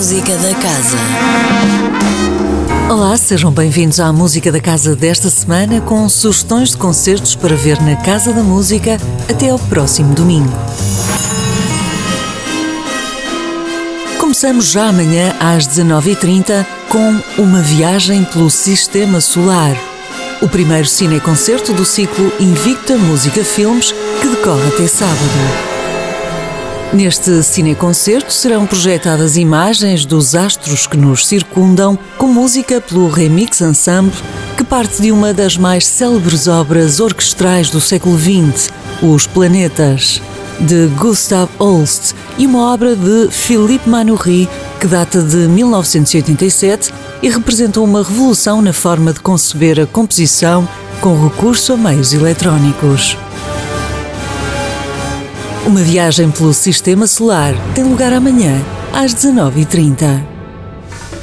Música da Casa. Olá, sejam bem-vindos à Música da Casa desta semana com sugestões de concertos para ver na Casa da Música até ao próximo domingo. Começamos já amanhã às 19h30 com Uma Viagem pelo Sistema Solar, o primeiro cineconcerto do ciclo Invicta Música Filmes que decorre até sábado. Neste cineconcerto serão projetadas imagens dos astros que nos circundam, com música pelo Remix Ensemble, que parte de uma das mais célebres obras orquestrais do século XX, Os Planetas, de Gustav Holst, e uma obra de Philippe Manoury, que data de 1987 e representa uma revolução na forma de conceber a composição com recurso a meios eletrónicos. Uma viagem pelo Sistema Solar tem lugar amanhã, às 19h30.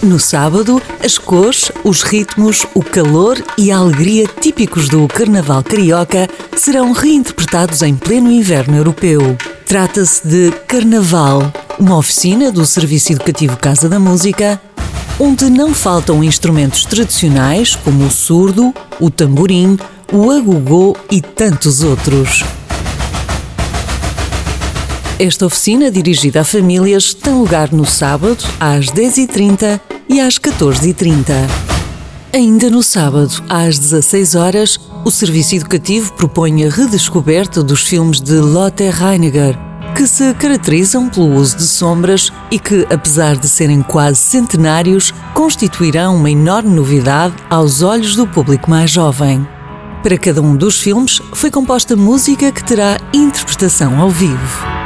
No sábado, as cores, os ritmos, o calor e a alegria típicos do Carnaval Carioca serão reinterpretados em pleno inverno europeu. Trata-se de Carnaval, uma oficina do Serviço Educativo Casa da Música, onde não faltam instrumentos tradicionais como o surdo, o tamborim, o agogô e tantos outros. Esta oficina, dirigida a famílias, tem lugar no sábado, às 10h30 e às 14h30. Ainda no sábado, às 16 horas, o Serviço Educativo propõe a redescoberta dos filmes de Lotte Reiniger, que se caracterizam pelo uso de sombras e que, apesar de serem quase centenários, constituirão uma enorme novidade aos olhos do público mais jovem. Para cada um dos filmes foi composta música que terá interpretação ao vivo.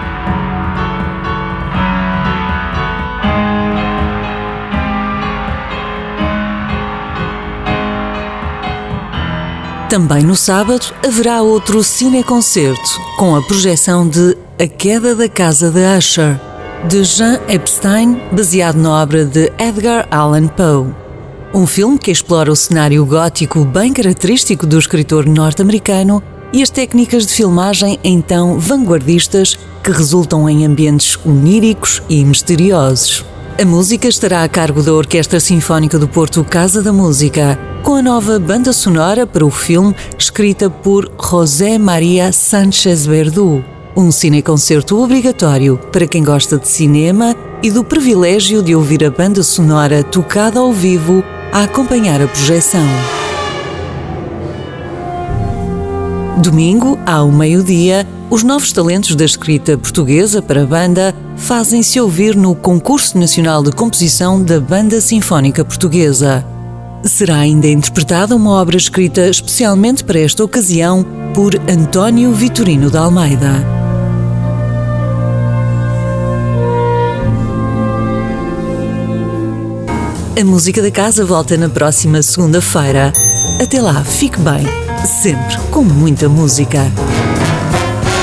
Também no sábado haverá outro cineconcerto com a projeção de A Queda da Casa de Usher, de Jean Epstein, baseado na obra de Edgar Allan Poe. Um filme que explora o cenário gótico bem característico do escritor norte-americano e as técnicas de filmagem então vanguardistas que resultam em ambientes oníricos e misteriosos. A música estará a cargo da Orquestra Sinfónica do Porto Casa da Música, com a nova banda sonora para o filme escrita por José Maria Sánchez Verdu. Um cineconcerto obrigatório para quem gosta de cinema e do privilégio de ouvir a banda sonora tocada ao vivo a acompanhar a projeção. Domingo, ao meio-dia, os novos talentos da escrita portuguesa para a banda fazem-se ouvir no Concurso Nacional de Composição da Banda Sinfónica Portuguesa. Será ainda interpretada uma obra escrita especialmente para esta ocasião por António Vitorino de Almeida. A música da casa volta na próxima segunda-feira. Até lá, fique bem, sempre com muita música.